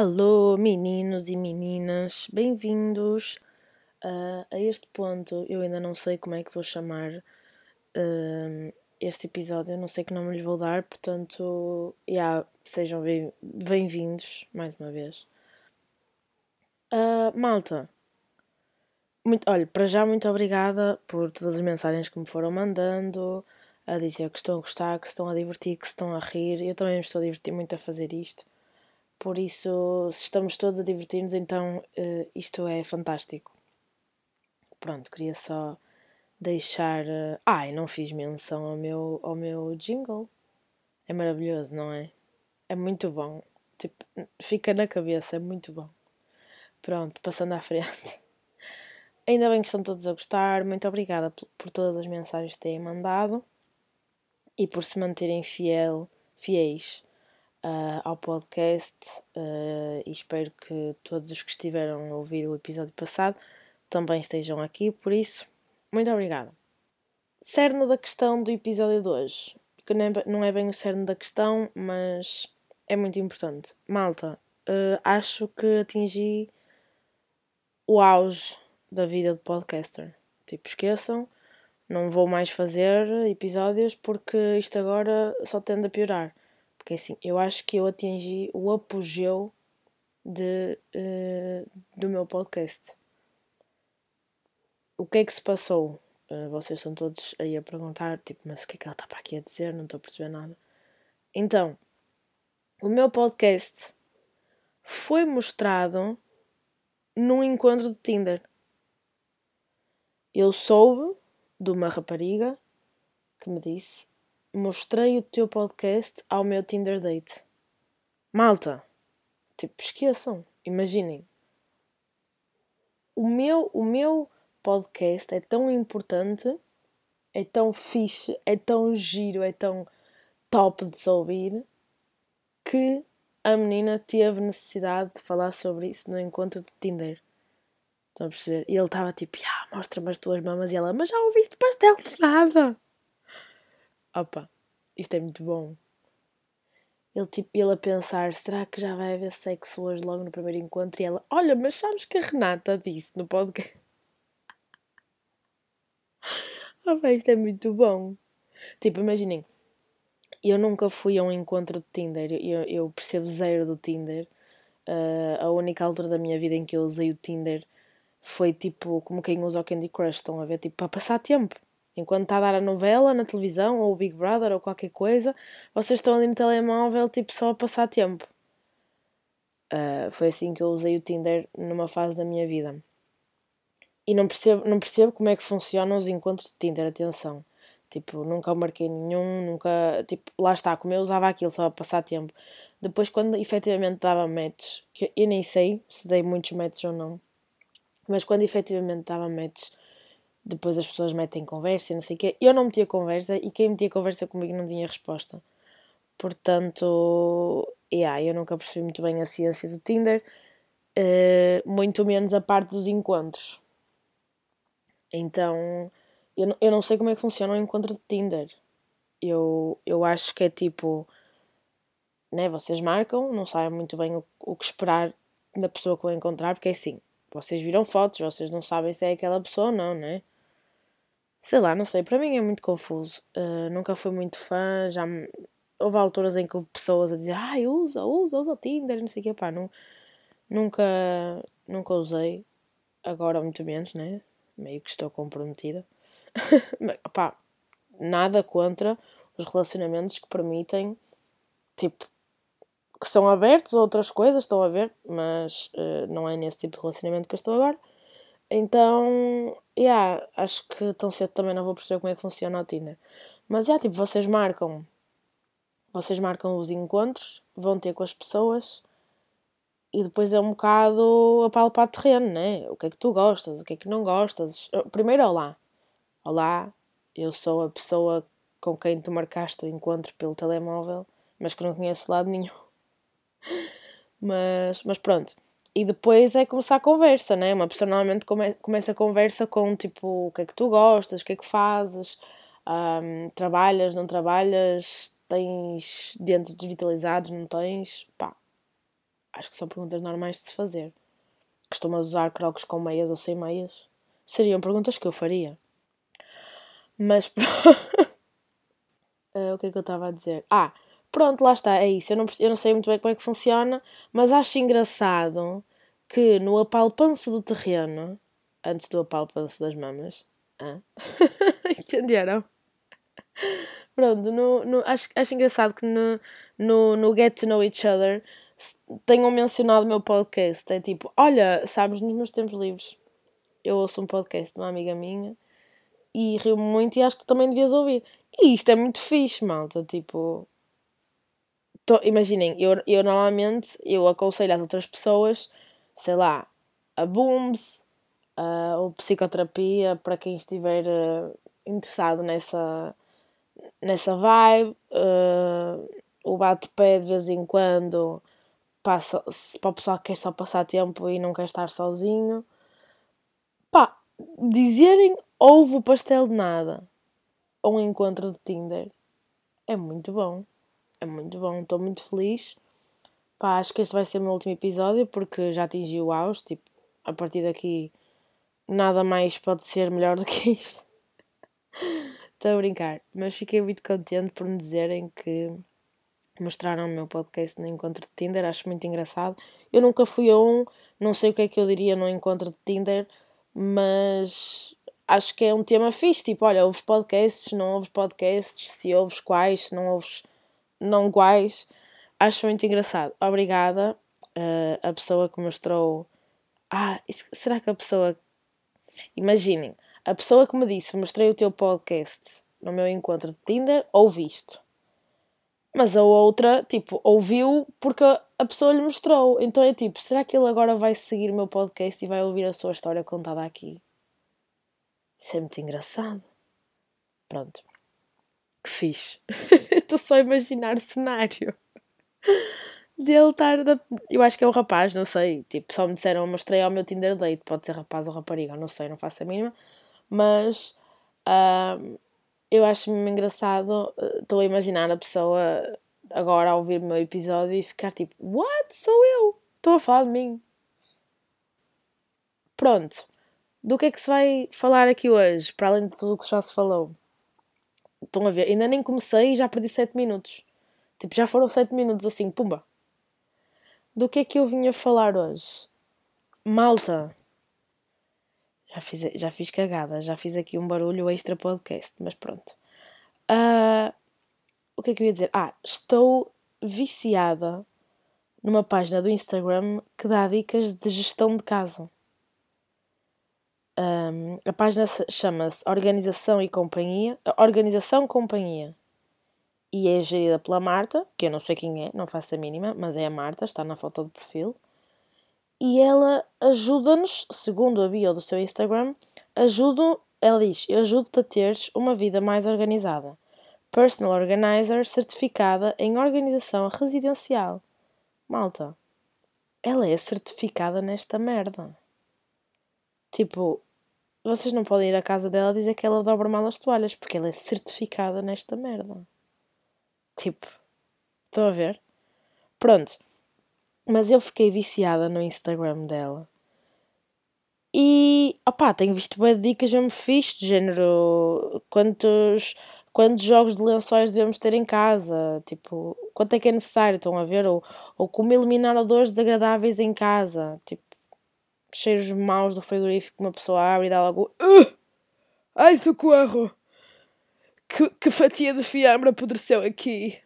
Alô, meninos e meninas, bem-vindos uh, a este ponto. Eu ainda não sei como é que vou chamar uh, este episódio, eu não sei que nome lhe vou dar, portanto, yeah, sejam bem-vindos mais uma vez. Uh, malta, muito, olha, para já, muito obrigada por todas as mensagens que me foram mandando, a dizer que estão a gostar, que estão a divertir, que estão a rir. Eu também me estou a divertir muito a fazer isto. Por isso, se estamos todos a divertir-nos, então uh, isto é fantástico. Pronto, queria só deixar. Uh... Ai, não fiz menção ao meu, ao meu jingle. É maravilhoso, não é? É muito bom. Tipo, fica na cabeça, é muito bom. Pronto, passando à frente. Ainda bem que estão todos a gostar. Muito obrigada por todas as mensagens que têm mandado e por se manterem fiel, fiéis uh, ao podcast uh, e espero que todos os que estiveram a ouvir o episódio passado também estejam aqui, por isso, muito obrigada. Cerne da questão do episódio de hoje, que não é bem o cerne da questão, mas é muito importante. Malta, uh, acho que atingi o auge da vida de podcaster. Tipo, esqueçam, não vou mais fazer episódios porque isto agora só tende a piorar. Porque assim, eu acho que eu atingi o apogeu de, uh, do meu podcast. O que é que se passou? Uh, vocês estão todos aí a perguntar, tipo, mas o que é que ela está para aqui a dizer? Não estou a perceber nada. Então, o meu podcast foi mostrado num encontro de Tinder. Eu soube de uma rapariga que me disse mostrei o teu podcast ao meu Tinder date. Malta, tipo, esqueçam, imaginem. O meu, o meu podcast é tão importante, é tão fixe, é tão giro, é tão top de se ouvir, que a menina teve necessidade de falar sobre isso no encontro de Tinder. Estão a perceber? E ele estava tipo, ah, mostra-me as tuas mamas. E ela, mas já ouviste pastel de nada. Opa, isto é muito bom. Ele, tipo, ele a pensar, será que já vai haver sexo hoje logo no primeiro encontro? E ela, olha, mas sabes que a Renata disse no podcast? Opa, isto é muito bom. Tipo, imaginem, eu nunca fui a um encontro de Tinder, eu, eu percebo zero do Tinder. Uh, a única altura da minha vida em que eu usei o Tinder foi tipo como quem usa o Candy Crush, estão a ver? Tipo, para passar tempo. Enquanto está a dar a novela na televisão, ou o Big Brother, ou qualquer coisa, vocês estão ali no telemóvel, tipo, só a passar tempo. Uh, foi assim que eu usei o Tinder numa fase da minha vida. E não percebo, não percebo como é que funcionam os encontros de Tinder, atenção. Tipo, nunca marquei nenhum, nunca. Tipo, lá está, como eu usava aquilo só a passar tempo. Depois, quando efetivamente dava matches, que eu nem sei se dei muitos matches ou não, mas quando efetivamente dava matches, depois as pessoas metem conversa e não sei o quê. Eu não metia conversa e quem metia conversa comigo não tinha resposta. Portanto, yeah, eu nunca percebi muito bem a ciência do Tinder, uh, muito menos a parte dos encontros. Então, eu, eu não sei como é que funciona o encontro de Tinder. Eu, eu acho que é tipo, né, vocês marcam, não sabem muito bem o, o que esperar da pessoa que vão encontrar, porque é assim, vocês viram fotos, vocês não sabem se é aquela pessoa ou não, né? Sei lá, não sei, para mim é muito confuso. Uh, nunca fui muito fã, já me... houve alturas em que houve pessoas a dizer ai, usa, usa, usa o Tinder, não sei o que, pá, não, nunca, nunca usei, agora muito menos, né? Meio que estou comprometida. Mas, pá, nada contra os relacionamentos que permitem, tipo, que são abertos a outras coisas, estão a ver, mas uh, não é nesse tipo de relacionamento que eu estou agora. Então, yeah, acho que tão cedo também não vou perceber como é que funciona o Tinder. Mas, yeah, tipo, vocês marcam, vocês marcam os encontros, vão ter com as pessoas e depois é um bocado a palpar terreno, né? O que é que tu gostas, o que é que não gostas. Primeiro, olá. Olá, eu sou a pessoa com quem tu marcaste o encontro pelo telemóvel, mas que não conheço lado nenhum. Mas, mas pronto. E depois é começar a conversa, né? Uma pessoa normalmente come, começa a conversa com tipo o que é que tu gostas, o que é que fazes, um, trabalhas, não trabalhas, tens dentes desvitalizados, não tens, pá. Acho que são perguntas normais de se fazer. Costumas usar crocs com meias ou sem meias? Seriam perguntas que eu faria. Mas uh, o que é que eu estava a dizer? Ah, pronto, lá está, é isso. Eu não, eu não sei muito bem como é que funciona, mas acho engraçado que no apalpanço do terreno, antes do apalpanço das mamas, ah, entenderam? Pronto, no, no, acho, acho engraçado que no, no, no Get to Know Each Other tenham mencionado o meu podcast. É tipo, olha, sabes, nos meus tempos livres eu ouço um podcast de uma amiga minha e rio muito e acho que tu também devias ouvir. E isto é muito fixe, malta. Tipo, imaginem, eu, eu normalmente eu aconselho às outras pessoas, sei lá, a Booms, uh, ou psicoterapia para quem estiver uh, interessado nessa nessa vibe. Uh, o bate-pé de vez em quando passa, para o pessoal que quer só passar tempo e não quer estar sozinho. Pá, dizerem houve o pastel de nada ou um encontro de Tinder é muito bom. É muito bom, estou muito feliz. Pá, acho que este vai ser o meu último episódio porque já atingi o auge. Tipo, a partir daqui nada mais pode ser melhor do que isto. Estou a brincar, mas fiquei muito contente por me dizerem que mostraram o meu podcast no encontro de Tinder, acho muito engraçado. Eu nunca fui a um, não sei o que é que eu diria no encontro de Tinder, mas acho que é um tema fixe. Tipo, olha, ouves podcasts, não ouves podcasts, se ouves quais, se não ouves não quais. Acho muito engraçado. Obrigada uh, a pessoa que mostrou. Ah, isso, será que a pessoa. Imaginem, a pessoa que me disse, mostrei o teu podcast no meu encontro de Tinder, ouviste. Mas a outra, tipo, ouviu porque a pessoa lhe mostrou. Então é tipo, será que ele agora vai seguir o meu podcast e vai ouvir a sua história contada aqui? Isso é muito engraçado. Pronto. Que fixe. Estou só a imaginar o cenário. Dele estar. Da... Eu acho que é um rapaz, não sei. Tipo, só me disseram, mostrei ao meu Tinder date. Pode ser rapaz ou rapariga, não sei, não faço a mínima. Mas. Uh, eu acho mesmo engraçado. Eh, estou a imaginar a pessoa agora a ouvir o meu episódio e ficar tipo: What? Sou eu! Estou a falar de mim. Pronto. Do que é que se vai falar aqui hoje, para além de tudo o que já se falou? Estão a ver? Ainda nem comecei e já perdi 7 minutos. Tipo, já foram 7 minutos assim, pumba. Do que é que eu vinha falar hoje? Malta. Já fiz, já fiz cagada, já fiz aqui um barulho extra podcast, mas pronto. Uh, o que é que eu ia dizer? Ah, estou viciada numa página do Instagram que dá dicas de gestão de casa. Um, a página chama-se Organização e Companhia. Organização Companhia. E é gerida pela Marta, que eu não sei quem é, não faço a mínima, mas é a Marta, está na foto do perfil. E ela ajuda-nos, segundo a bio do seu Instagram, ajudo, ela diz, eu ajudo-te a teres uma vida mais organizada. Personal Organizer certificada em organização residencial. Malta, ela é certificada nesta merda. Tipo, vocês não podem ir à casa dela dizer que ela dobra mal as toalhas, porque ela é certificada nesta merda. Tipo, estão a ver? Pronto. Mas eu fiquei viciada no Instagram dela. E, opá, tenho visto bem dicas mesmo fixe, de género, quantos, quantos jogos de lençóis devemos ter em casa, tipo, quanto é que é necessário, estão a ver? Ou, ou como eliminar odores desagradáveis em casa, tipo, cheiros maus do frigorífico que uma pessoa abre e dá logo. Uh! Ai, socorro! Que, que fatia de fiambre apodreceu aqui!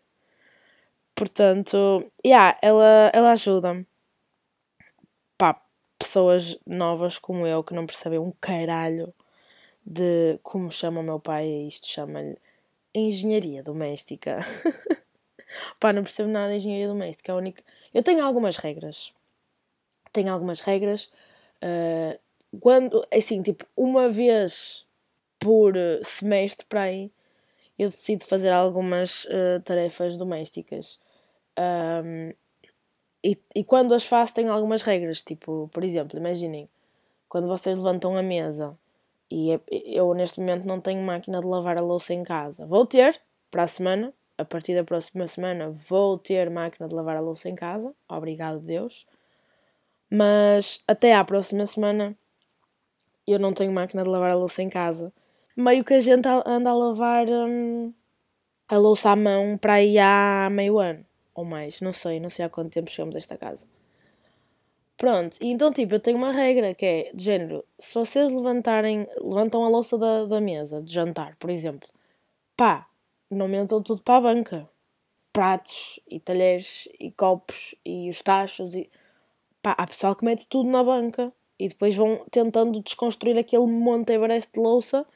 Portanto, yeah, ela, ela ajuda-me. Pá, pessoas novas como eu que não percebem um caralho de como chama o meu pai, isto chama-lhe engenharia doméstica. Pá, não percebo nada de engenharia doméstica. É a única... Eu tenho algumas regras. Tenho algumas regras Quando, assim, tipo, uma vez por semestre para aí, eu decido fazer algumas uh, tarefas domésticas. Um, e, e quando as faço, tenho algumas regras. Tipo, por exemplo, imaginem, quando vocês levantam a mesa e é, eu neste momento não tenho máquina de lavar a louça em casa, vou ter para a semana, a partir da próxima semana vou ter máquina de lavar a louça em casa. Obrigado, Deus. Mas até à próxima semana eu não tenho máquina de lavar a louça em casa. Meio que a gente anda a lavar hum, a louça à mão para aí há meio ano ou mais, não sei, não sei há quanto tempo chegamos a esta casa. Pronto, e então tipo, eu tenho uma regra que é de género, se vocês levantarem, levantam a louça da, da mesa de jantar, por exemplo, pá, não metam tudo para a banca. Pratos e talheres e copos e os tachos e pá, há pessoal que mete tudo na banca e depois vão tentando desconstruir aquele monte Everest de louça.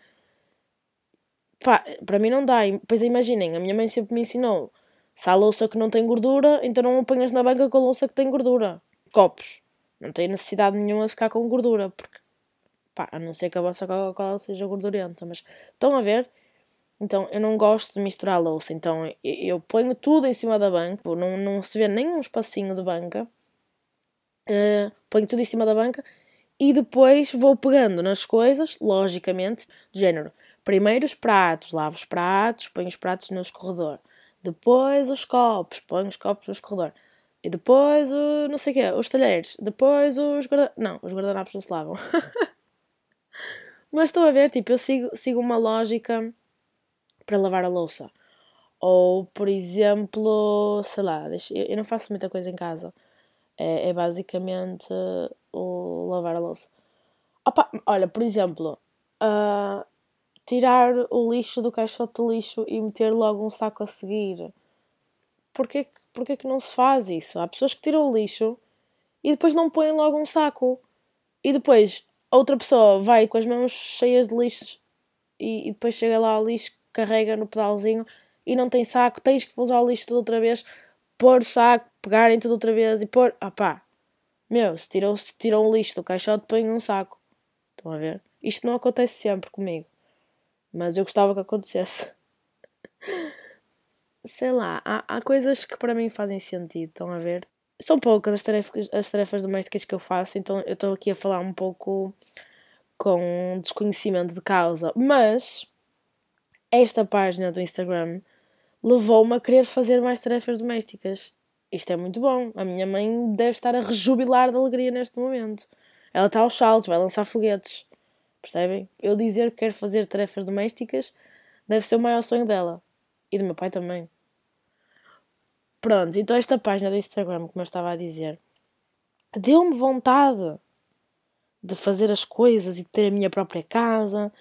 Pá, para mim não dá. Pois imaginem, a minha mãe sempre me ensinou: se há louça que não tem gordura, então não apanhas na banca com a louça que tem gordura. Copos. Não tem necessidade nenhuma de ficar com gordura, porque, pá, a não ser que a vossa Coca-Cola seja gordurenta, mas estão a ver? Então eu não gosto de misturar louça, então eu, eu ponho tudo em cima da banca, não, não se vê nem um espacinho de banca, uh, ponho tudo em cima da banca e depois vou pegando nas coisas, logicamente, de género. Primeiro os pratos, lavo os pratos, ponho os pratos no escorredor. Depois os copos, ponho os copos no escorredor. E depois, o, não sei o quê, os talheres. Depois os. Não, os guardanapos não se lavam. Mas estou a ver, tipo, eu sigo, sigo uma lógica para lavar a louça. Ou, por exemplo, sei lá, eu não faço muita coisa em casa. É, é basicamente o lavar a louça. Opa, olha, por exemplo, uh, tirar o lixo do caixote de lixo e meter logo um saco a seguir. Porquê é que não se faz isso? Há pessoas que tiram o lixo e depois não põem logo um saco. E depois outra pessoa vai com as mãos cheias de lixo e, e depois chega lá o lixo, carrega no pedalzinho e não tem saco, tens que usar o lixo tudo outra vez, pôr o saco, pegarem tudo outra vez e pôr. Ah pá, meu, se tiram, se tiram o lixo do caixote, põem um saco. Estão a ver? Isto não acontece sempre comigo, mas eu gostava que acontecesse. sei lá, há, há coisas que para mim fazem sentido, estão a ver? São poucas as tarefas, as tarefas domésticas que eu faço, então eu estou aqui a falar um pouco com desconhecimento de causa, mas esta página do Instagram levou-me a querer fazer mais tarefas domésticas. Isto é muito bom. A minha mãe deve estar a rejubilar de alegria neste momento. Ela está aos saltos, vai lançar foguetes. Percebem? Eu dizer que quero fazer tarefas domésticas deve ser o maior sonho dela. E do meu pai também. Pronto, então esta página do Instagram, como eu estava a dizer, deu-me vontade de fazer as coisas e de ter a minha própria casa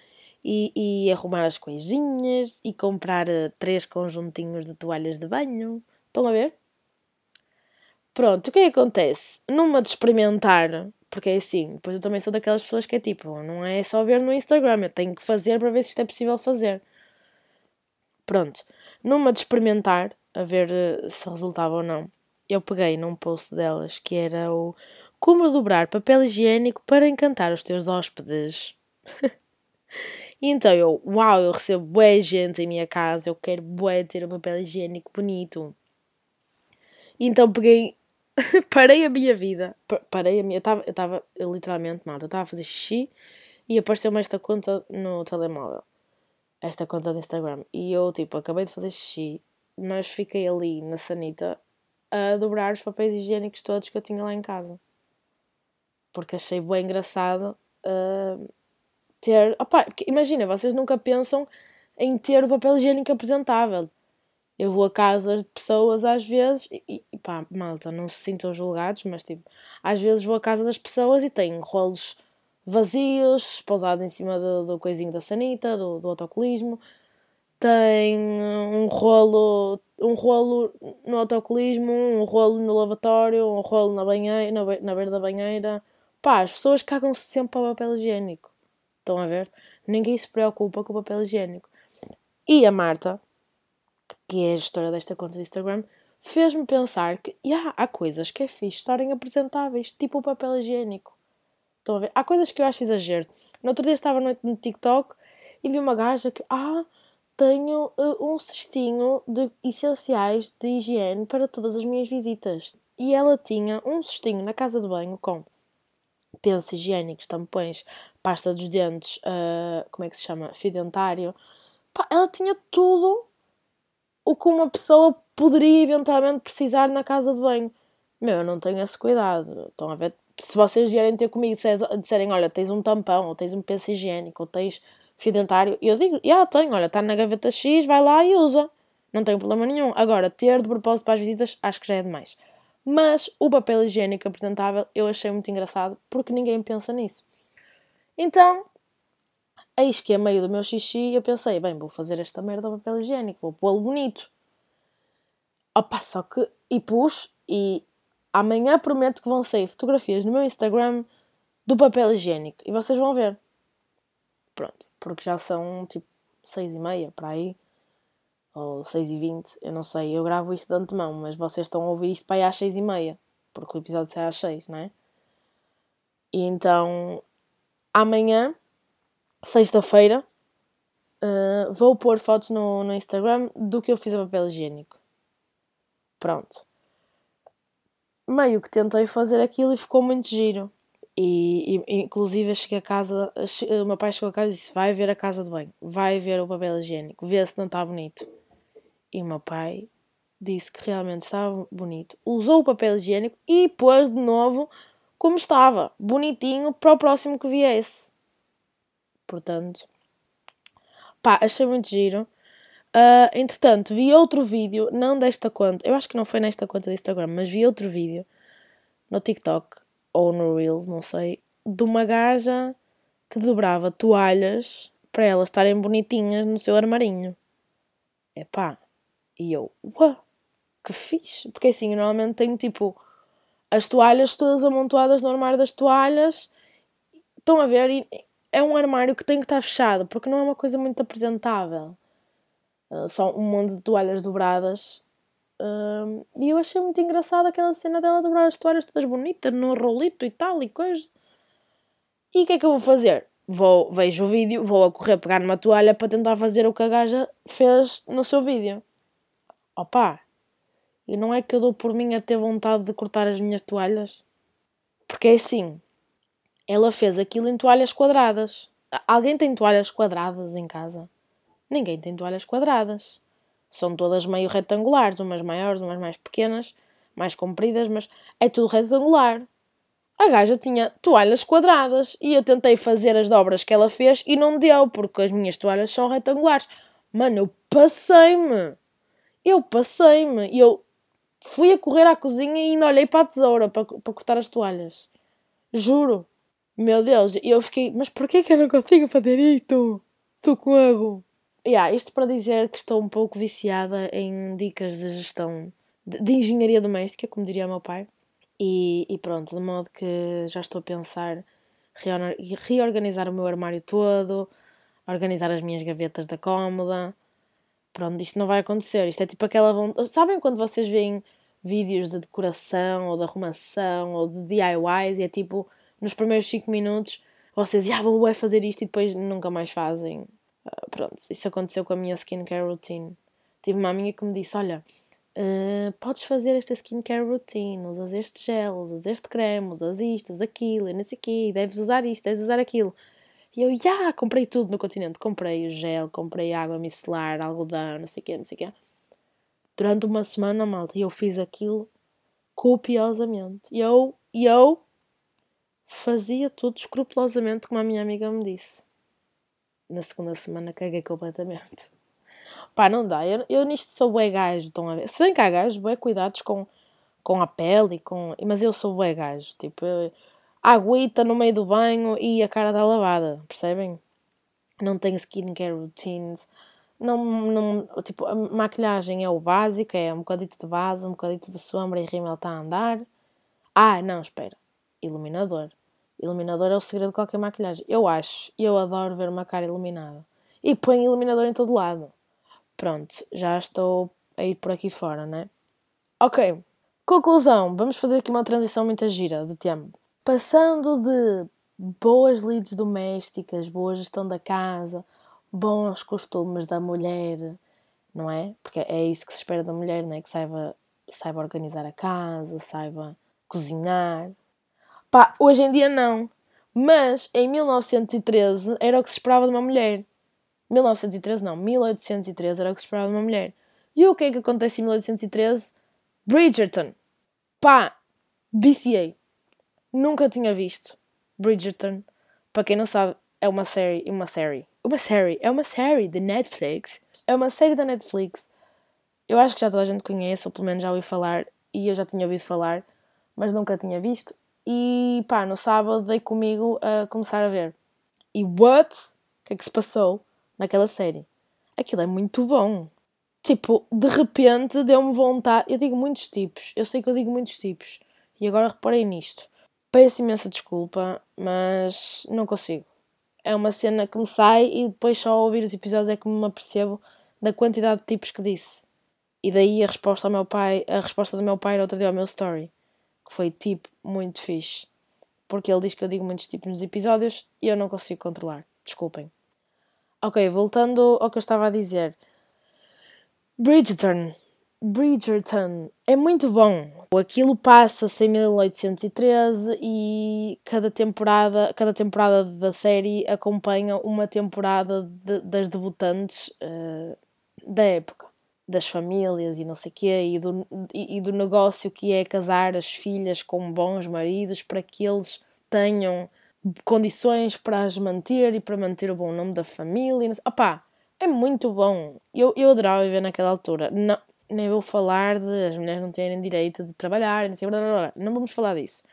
e, e arrumar as coisinhas e comprar uh, três conjuntinhos de toalhas de banho. Estão a ver? Pronto, o que é que acontece? Numa de experimentar, porque é assim, depois eu também sou daquelas pessoas que é tipo, não é só ver no Instagram, eu tenho que fazer para ver se isto é possível fazer. Pronto, numa de experimentar, a ver eh, se resultava ou não. Eu peguei num post delas que era o como dobrar papel higiênico para encantar os teus hóspedes. e então eu, uau, eu recebo bué gente em minha casa, eu quero bué ter um papel higiênico bonito. Então peguei, parei a minha vida, parei a minha, eu estava, eu estava, eu literalmente, mal, eu estava a fazer xixi e apareceu-me esta conta no telemóvel, esta conta do Instagram. E eu, tipo, acabei de fazer xixi, mas fiquei ali na sanita a dobrar os papéis higiênicos todos que eu tinha lá em casa. Porque achei bem engraçado uh, ter. Opa, imagina, vocês nunca pensam em ter o papel higiênico apresentável. Eu vou a casas de pessoas às vezes e, e pá, malta, não se sintam julgados, mas tipo, às vezes vou à casa das pessoas e tenho rolos vazios, pousados em cima do, do coisinho da sanita, do, do autocolismo, tem um rolo, um rolo no autocolismo, um rolo no lavatório, um rolo na banheira, na, na beira da banheira. Pá, as pessoas cagam-se sempre para o papel higiênico. Estão a ver? Ninguém se preocupa com o papel higiênico. E a Marta, que é a gestora desta conta de Instagram, fez-me pensar que yeah, há coisas que é fixe estarem apresentáveis, tipo o papel higiênico. Estão a ver? Há coisas que eu acho exagero. No outro dia estava no, no TikTok e vi uma gaja que, ah, tenho uh, um cestinho de essenciais de higiene para todas as minhas visitas. E ela tinha um cestinho na casa de banho com pensos higiênicos, tampões, pasta dos dentes, uh, como é que se chama? Fio dentário. Pá, ela tinha tudo o que uma pessoa poderia eventualmente precisar na casa de banho. Meu, eu não tenho esse cuidado. Estão a ver? Se vocês vierem ter comigo e disserem, olha, tens um tampão, ou tens um penso higiênico, ou tens fio dentário, eu digo, já yeah, tenho, olha, está na gaveta X, vai lá e usa. Não tenho problema nenhum. Agora, ter de propósito para as visitas, acho que já é demais. Mas o papel higiênico apresentável eu achei muito engraçado porque ninguém pensa nisso. Então, eis que a meio do meu xixi eu pensei, bem, vou fazer esta merda de papel higiênico, vou pô-lo bonito. Opa, só que. E pus, e amanhã prometo que vão sair fotografias no meu Instagram do papel higiênico. E vocês vão ver. Pronto, porque já são tipo seis e meia para aí ou 6 e 20, eu não sei, eu gravo isto de antemão, mas vocês estão a ouvir isto para aí às 6 e meia, porque o episódio sai às 6, não é? E então, amanhã, sexta-feira, uh, vou pôr fotos no, no Instagram do que eu fiz a papel higiênico. Pronto. Meio que tentei fazer aquilo e ficou muito giro. E, e, inclusive cheguei a casa, o meu pai chegou a casa e disse: Vai ver a casa de banho, vai ver o papel higiênico, vê se não está bonito. E o meu pai disse que realmente estava bonito, usou o papel higiênico e pôs de novo como estava, bonitinho para o próximo que viesse. Portanto, pá, achei muito giro. Uh, entretanto, vi outro vídeo, não desta conta, eu acho que não foi nesta conta do Instagram, mas vi outro vídeo no TikTok ou no Reels, não sei, de uma gaja que dobrava toalhas para elas estarem bonitinhas no seu armarinho. Epá, e eu, uau, que fixe. Porque assim, eu normalmente tenho tipo as toalhas todas amontoadas no armário das toalhas. Estão a ver? E é um armário que tem que estar fechado, porque não é uma coisa muito apresentável. Uh, só um monte de toalhas dobradas. Uh, e eu achei muito engraçada aquela cena dela dobrar as toalhas todas bonitas, no rolito e tal e coisa. E o que é que eu vou fazer? Vou, vejo o vídeo, vou a correr pegar numa toalha para tentar fazer o que a gaja fez no seu vídeo. Opa! E não é que eu dou por mim a ter vontade de cortar as minhas toalhas? Porque é assim, ela fez aquilo em toalhas quadradas. Alguém tem toalhas quadradas em casa? Ninguém tem toalhas quadradas. São todas meio retangulares, umas maiores, umas mais pequenas, mais compridas, mas é tudo retangular. A gaja tinha toalhas quadradas e eu tentei fazer as dobras que ela fez e não deu, porque as minhas toalhas são retangulares. Mano, eu passei-me. Eu passei-me. e Eu fui a correr à cozinha e ainda olhei para a tesoura para, para cortar as toalhas. Juro. Meu Deus, eu fiquei, mas porquê que eu não consigo fazer isto? Socorro! Yeah, isto para dizer que estou um pouco viciada em dicas de gestão de, de engenharia doméstica, como diria o meu pai. E, e, pronto, de modo que já estou a pensar reorganizar o meu armário todo, organizar as minhas gavetas da cómoda, pronto, isto não vai acontecer. Isto é tipo aquela vontade. Sabem quando vocês veem vídeos de decoração ou de arrumação ou de DIYs e é tipo nos primeiros 5 minutos vocês, ah, vou fazer isto e depois nunca mais fazem. Uh, pronto, isso aconteceu com a minha skincare routine. Tive uma amiga que me disse: Olha, uh, podes fazer esta skincare routine, usas este gel, usas este creme, usas isto, usas aquilo, e não sei o quê, deves usar isto, deves usar aquilo. E eu, já, yeah, comprei tudo no continente. Comprei o gel, comprei água micelar, algodão, não sei o quê, não sei o quê. Durante uma semana, malta, eu fiz aquilo copiosamente. E eu, eu fazia tudo escrupulosamente como a minha amiga me disse. Na segunda semana caguei completamente. Pá, não dá. Eu, eu nisto sou bué gajo, estão a ver? Se bem que há gajos, bué cuidados com, com a pele e com... Mas eu sou bué gajo, tipo... Eu, aguita no meio do banho e a cara está lavada, percebem? Não tenho skincare routines. Não, não, tipo, a maquilhagem é o básico, é um bocadito de base, um bocadito de sombra e rímel está a andar. Ah, não, espera. Iluminador. Iluminador é o segredo de qualquer maquilhagem. Eu acho, eu adoro ver uma cara iluminada. E põe iluminador em todo lado. Pronto, já estou a ir por aqui fora, né? Ok. Conclusão. Vamos fazer aqui uma transição muito gira de tempo passando de boas lides domésticas, boa gestão da casa, bons costumes da mulher, não é? Porque é isso que se espera da mulher, não é? Que saiba, saiba organizar a casa, saiba cozinhar. Pá, hoje em dia não. Mas em 1913 era o que se esperava de uma mulher. 1913 não, 1813 era o que se esperava de uma mulher. E o que é que acontece em 1813? Bridgerton. Pá, BCA. Nunca tinha visto Bridgerton. Para quem não sabe, é uma série, uma série, uma série, é uma série de Netflix. É uma série da Netflix. Eu acho que já toda a gente conhece, ou pelo menos já ouvi falar, e eu já tinha ouvido falar, mas nunca tinha visto. E pá, no sábado dei comigo a começar a ver. E what? O que é que se passou naquela série? Aquilo é muito bom. Tipo, de repente deu-me vontade. Eu digo muitos tipos, eu sei que eu digo muitos tipos. E agora reparei nisto. Peço imensa desculpa, mas não consigo. É uma cena que me sai e depois só ao ouvir os episódios é que me apercebo da quantidade de tipos que disse. E daí a resposta ao meu pai, a resposta do meu pai era outro dia ao meu story, que foi tipo muito fixe. Porque ele diz que eu digo muitos tipos nos episódios e eu não consigo controlar. Desculpem. Ok, voltando ao que eu estava a dizer. Bridgerton. Bridgerton é muito bom. Aquilo passa-se em 1813 e cada temporada, cada temporada da série acompanha uma temporada de, das debutantes uh, da época, das famílias e não sei quê, e do, e, e do negócio que é casar as filhas com bons maridos para que eles tenham condições para as manter e para manter o bom nome da família. Opá, é muito bom. Eu, eu adorava viver naquela altura. Não, nem vou falar de as mulheres não terem direito de trabalhar, não, sei, blá, blá, blá. não vamos falar disso.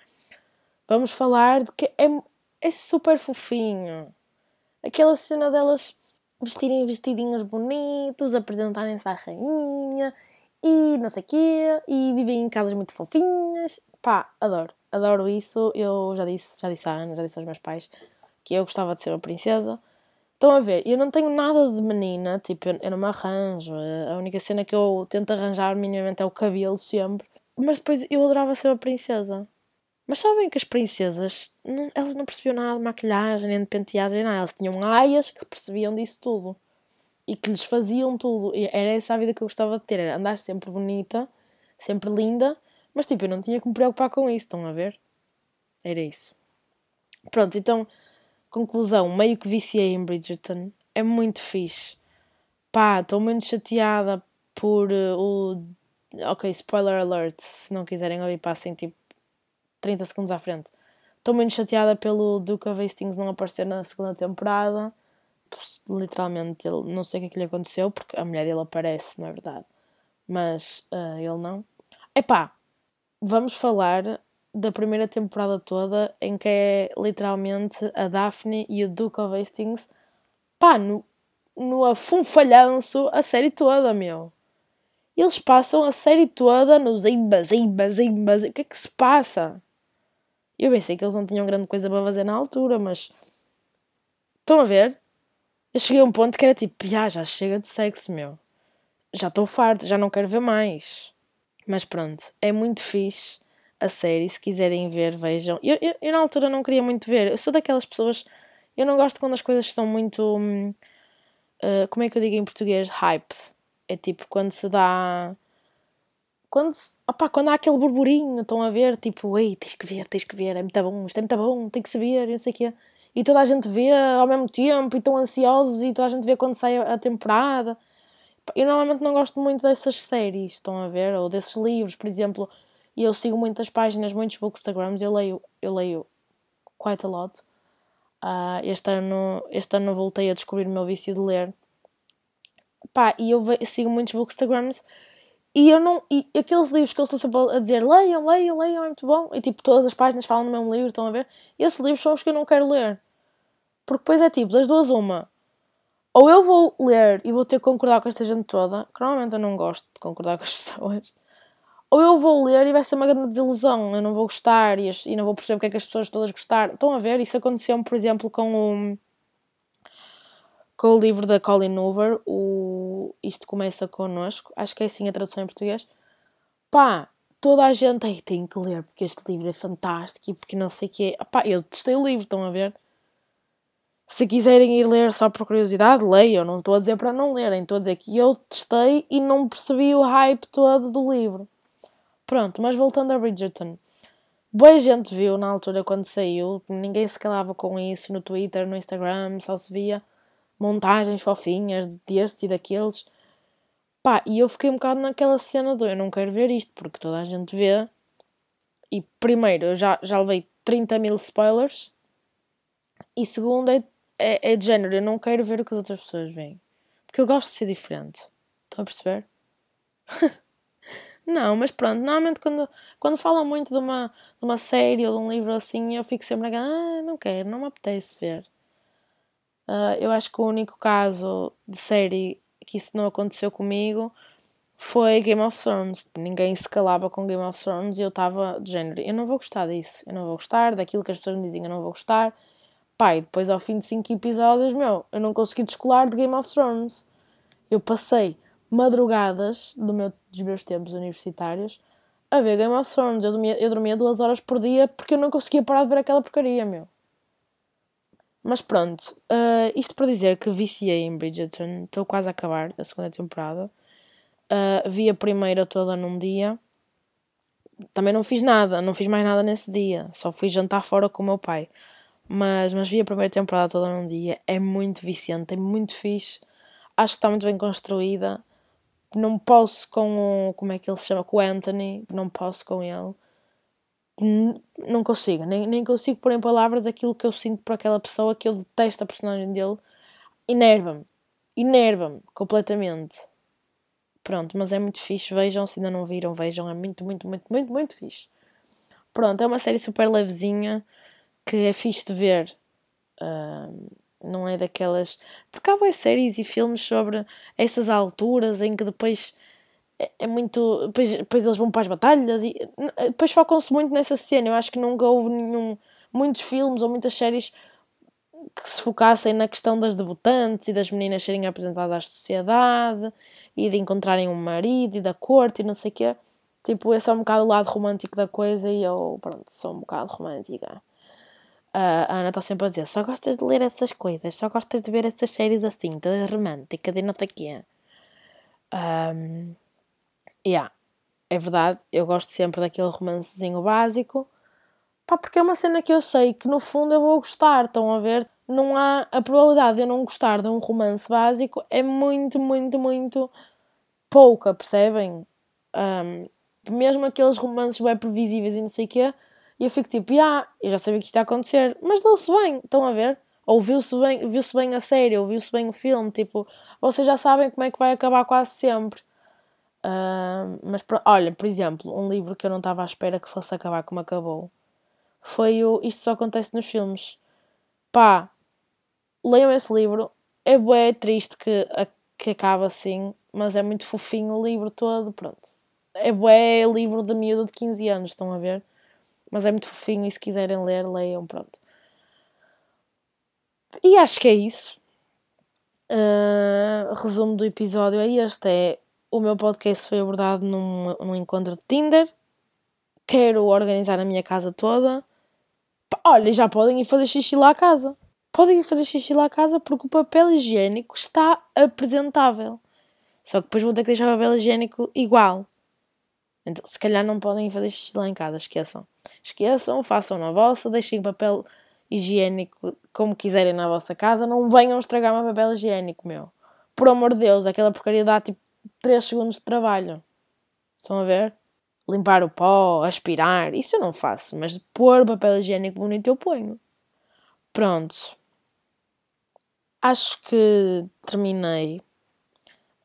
Vamos falar de que é, é super fofinho. Aquela cena delas vestirem vestidinhos bonitos, apresentarem-se à rainha e não sei o quê, e vivem em casas muito fofinhas. Pá, adoro, adoro isso. Eu já disse, já disse à Ana, já disse aos meus pais que eu gostava de ser uma princesa. Estão a ver, eu não tenho nada de menina, tipo, eu, não me arranjo. A única cena que eu tento arranjar minimamente é o cabelo sempre. Mas depois eu adorava ser uma princesa. Mas sabem que as princesas, não, elas não percebiam nada de maquilhagem, nem de penteagem, nem nada. Elas tinham aias que percebiam disso tudo. E que lhes faziam tudo. E era essa a vida que eu gostava de ter. Era andar sempre bonita, sempre linda. Mas tipo, eu não tinha que me preocupar com isso, estão a ver? Era isso. Pronto, então Conclusão, meio que viciei em Bridgerton. É muito fixe. Pá, estou muito chateada por uh, o. Ok, spoiler alert. Se não quiserem ouvir, passem tipo 30 segundos à frente. Estou muito chateada pelo of Hastings não aparecer na segunda temporada. Literalmente, ele, não sei o que é que lhe aconteceu, porque a mulher dele aparece, não é verdade? Mas uh, ele não. Epá, vamos falar da primeira temporada toda, em que é literalmente a Daphne e o of Hastings, pá, no, no afunfalhanço a série toda, meu. Eles passam a série toda nos imbas, imbas, imbas. O que é que se passa? Eu pensei que eles não tinham grande coisa para fazer na altura, mas. Estão a ver? Eu cheguei a um ponto que era tipo, já, chega de sexo, meu. Já estou farto, já não quero ver mais. Mas pronto, é muito fixe a série, se quiserem ver, vejam. Eu, eu, eu, na altura não queria muito ver, eu sou daquelas pessoas. Eu não gosto quando as coisas são muito. Uh, como é que eu digo em português? Hype. É tipo quando se dá. Quando, opa, quando há aquele burburinho, estão a ver, tipo, ei, tens que ver, tens que ver, é muito bom, isto é muito bom, tem que se ver, não sei o quê. E toda a gente vê ao mesmo tempo, e estão ansiosos, e toda a gente vê quando sai a temporada. Eu normalmente não gosto muito dessas séries, estão a ver, ou desses livros, por exemplo, e eu sigo muitas páginas, muitos bookstagrams, eu leio, eu leio quite a lot. Uh, este, ano, este ano voltei a descobrir o meu vício de ler. Pá, e eu sigo muitos bookstagrams e eu não. E aqueles livros que eles estão sempre a dizer leiam, leiam, leiam, é muito bom. E tipo, todas as páginas falam no mesmo livro, estão a ver? Esses livros são os que eu não quero ler. Porque depois é tipo, das duas, uma. Ou eu vou ler e vou ter que concordar com esta gente toda, que normalmente eu não gosto de concordar com as pessoas ou eu vou ler e vai ser uma grande desilusão, eu não vou gostar e, e não vou perceber porque é que as pessoas todas gostaram. Estão a ver? Isso aconteceu, por exemplo, com o, com o livro da Colin Hoover, o Isto Começa Connosco, acho que é assim a tradução em português. Pá, toda a gente aí tem que ler porque este livro é fantástico e porque não sei o quê. Pá, eu testei o livro, estão a ver? Se quiserem ir ler só por curiosidade, leiam. Não estou a dizer para não lerem, estou a dizer que eu testei e não percebi o hype todo do livro. Pronto, mas voltando a Bridgerton. Boa gente viu na altura quando saiu, ninguém se calava com isso no Twitter, no Instagram, só se via montagens fofinhas destes e daqueles. Pá, e eu fiquei um bocado naquela cena do eu não quero ver isto, porque toda a gente vê. E primeiro, eu já, já levei 30 mil spoilers. E segundo, é, é, é de género, eu não quero ver o que as outras pessoas veem. Porque eu gosto de ser diferente. Estão a perceber? não, mas pronto, normalmente quando, quando falam muito de uma, de uma série ou de um livro assim, eu fico sempre a ah, não quero, não me apetece ver. Uh, eu acho que o único caso de série que isso não aconteceu comigo foi Game of Thrones. Ninguém se calava com Game of Thrones e eu estava de género, eu não vou gostar disso, eu não vou gostar daquilo que as pessoas me diziam, eu não vou gostar. Pai, depois ao fim de 5 episódios, meu, eu não consegui descolar de Game of Thrones. Eu passei madrugadas do meu, dos meus tempos universitários a ver Game of Thrones. Eu dormia, eu dormia duas horas por dia porque eu não conseguia parar de ver aquela porcaria, meu. Mas pronto, uh, isto para dizer que viciei em Bridgerton, estou quase a acabar a segunda temporada. Uh, vi a primeira toda num dia. Também não fiz nada, não fiz mais nada nesse dia, só fui jantar fora com o meu pai. Mas, mas vi a primeira temporada toda num dia, é muito viciante, é muito fixe. Acho que está muito bem construída. Não posso com o. Como é que ele se chama? Com o Anthony, não posso com ele não consigo, nem, nem consigo pôr em palavras aquilo que eu sinto por aquela pessoa que eu detesto a personagem dele. Enerva-me, enerva-me completamente. Pronto, mas é muito fixe. Vejam, se ainda não viram, vejam. É muito, muito, muito, muito, muito fixe. Pronto, é uma série super levezinha que é fixe de ver. Uh, não é daquelas. Porque há boas séries e filmes sobre essas alturas em que depois é, é muito. Depois, depois eles vão para as batalhas e depois focam-se muito nessa cena. Eu acho que nunca houve nenhum, muitos filmes ou muitas séries que se focassem na questão das debutantes e das meninas serem apresentadas à sociedade e de encontrarem um marido e da corte e não sei o quê. Tipo, esse é um bocado o lado romântico da coisa e eu, pronto, sou um bocado romântica. Uh, a Ana está sempre a dizer: só gostas de ler essas coisas, só gostas de ver essas séries assim, todas românticas e não sei o quê. Um, Yeah, é verdade, eu gosto sempre daquele romancezinho básico, pá, porque é uma cena que eu sei que no fundo eu vou gostar, estão a ver? Não há a probabilidade de eu não gostar de um romance básico é muito, muito, muito pouca, percebem? Um, mesmo aqueles romances bem previsíveis e não sei o quê, eu fico tipo, ah, eu já sabia que isto ia acontecer, mas não se bem, estão a ver? Ou viu-se bem, viu bem a série, ou viu-se bem o filme, tipo, vocês já sabem como é que vai acabar quase sempre. Uh, mas olha, por exemplo, um livro que eu não estava à espera que fosse acabar como acabou foi o Isto Só Acontece nos Filmes. Pá, leiam esse livro. É bué triste que, a, que acaba assim, mas é muito fofinho o livro todo. Pronto. É bué livro de miúdo de 15 anos, estão a ver? Mas é muito fofinho e se quiserem ler, leiam. Pronto. E acho que é isso. Uh, resumo do episódio é este: é o meu podcast foi abordado num, num encontro de Tinder. Quero organizar a minha casa toda. Olha, já podem ir fazer xixi lá à casa. Podem ir fazer xixi lá à casa porque o papel higiênico está apresentável. Só que depois vão ter que deixar o papel higiênico igual. Então, se calhar não podem ir fazer xixi lá em casa, esqueçam. Esqueçam, façam na vossa, deixem papel higiênico como quiserem na vossa casa. Não venham estragar o papel higiênico, meu. Por amor de Deus, aquela porcaria dá tipo 3 segundos de trabalho. Estão a ver? Limpar o pó, aspirar, isso eu não faço, mas pôr papel higiênico bonito eu ponho. Pronto. Acho que terminei.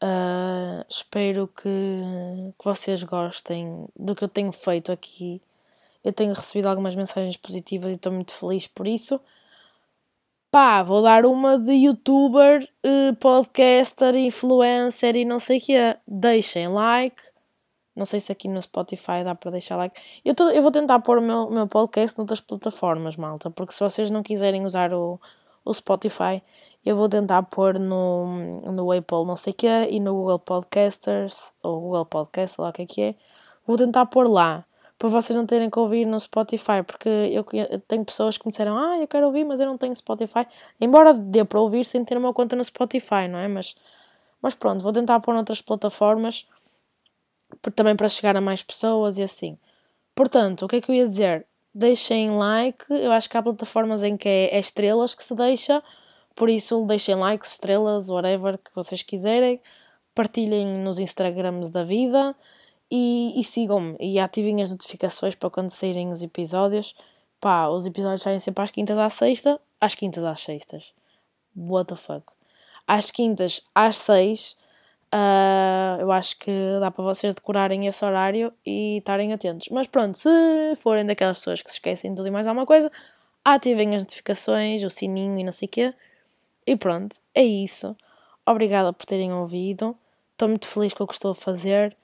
Uh, espero que, que vocês gostem do que eu tenho feito aqui. Eu tenho recebido algumas mensagens positivas e estou muito feliz por isso pá, vou dar uma de youtuber, uh, podcaster, influencer e não sei o quê. Deixem like. Não sei se aqui no Spotify dá para deixar like. Eu, tô, eu vou tentar pôr o meu, meu podcast noutras plataformas, malta, porque se vocês não quiserem usar o, o Spotify, eu vou tentar pôr no, no Apple não sei o quê e no Google Podcasters, ou Google Podcast, ou lá o que é que é. Vou tentar pôr lá para vocês não terem que ouvir no Spotify, porque eu, tenho pessoas que me disseram, ah, eu quero ouvir, mas eu não tenho Spotify. Embora dê para ouvir sem ter uma conta no Spotify, não é? Mas, mas pronto, vou tentar pôr noutras plataformas também para chegar a mais pessoas e assim. Portanto, o que é que eu ia dizer? Deixem like, eu acho que há plataformas em que é, é estrelas que se deixa, por isso deixem likes, estrelas, whatever que vocês quiserem partilhem nos Instagrams da vida e, e sigam-me e ativem as notificações para quando saírem os episódios. Pá, os episódios saem sempre às quintas à sexta, às quintas às sextas. What the fuck? Às quintas às seis, uh, eu acho que dá para vocês decorarem esse horário e estarem atentos. Mas pronto, se forem daquelas pessoas que se esquecem de tudo e mais alguma coisa, ativem as notificações, o sininho e não sei o quê. E pronto, é isso. Obrigada por terem ouvido. Estou muito feliz com o que estou a fazer.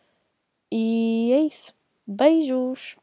E é isso. Beijos!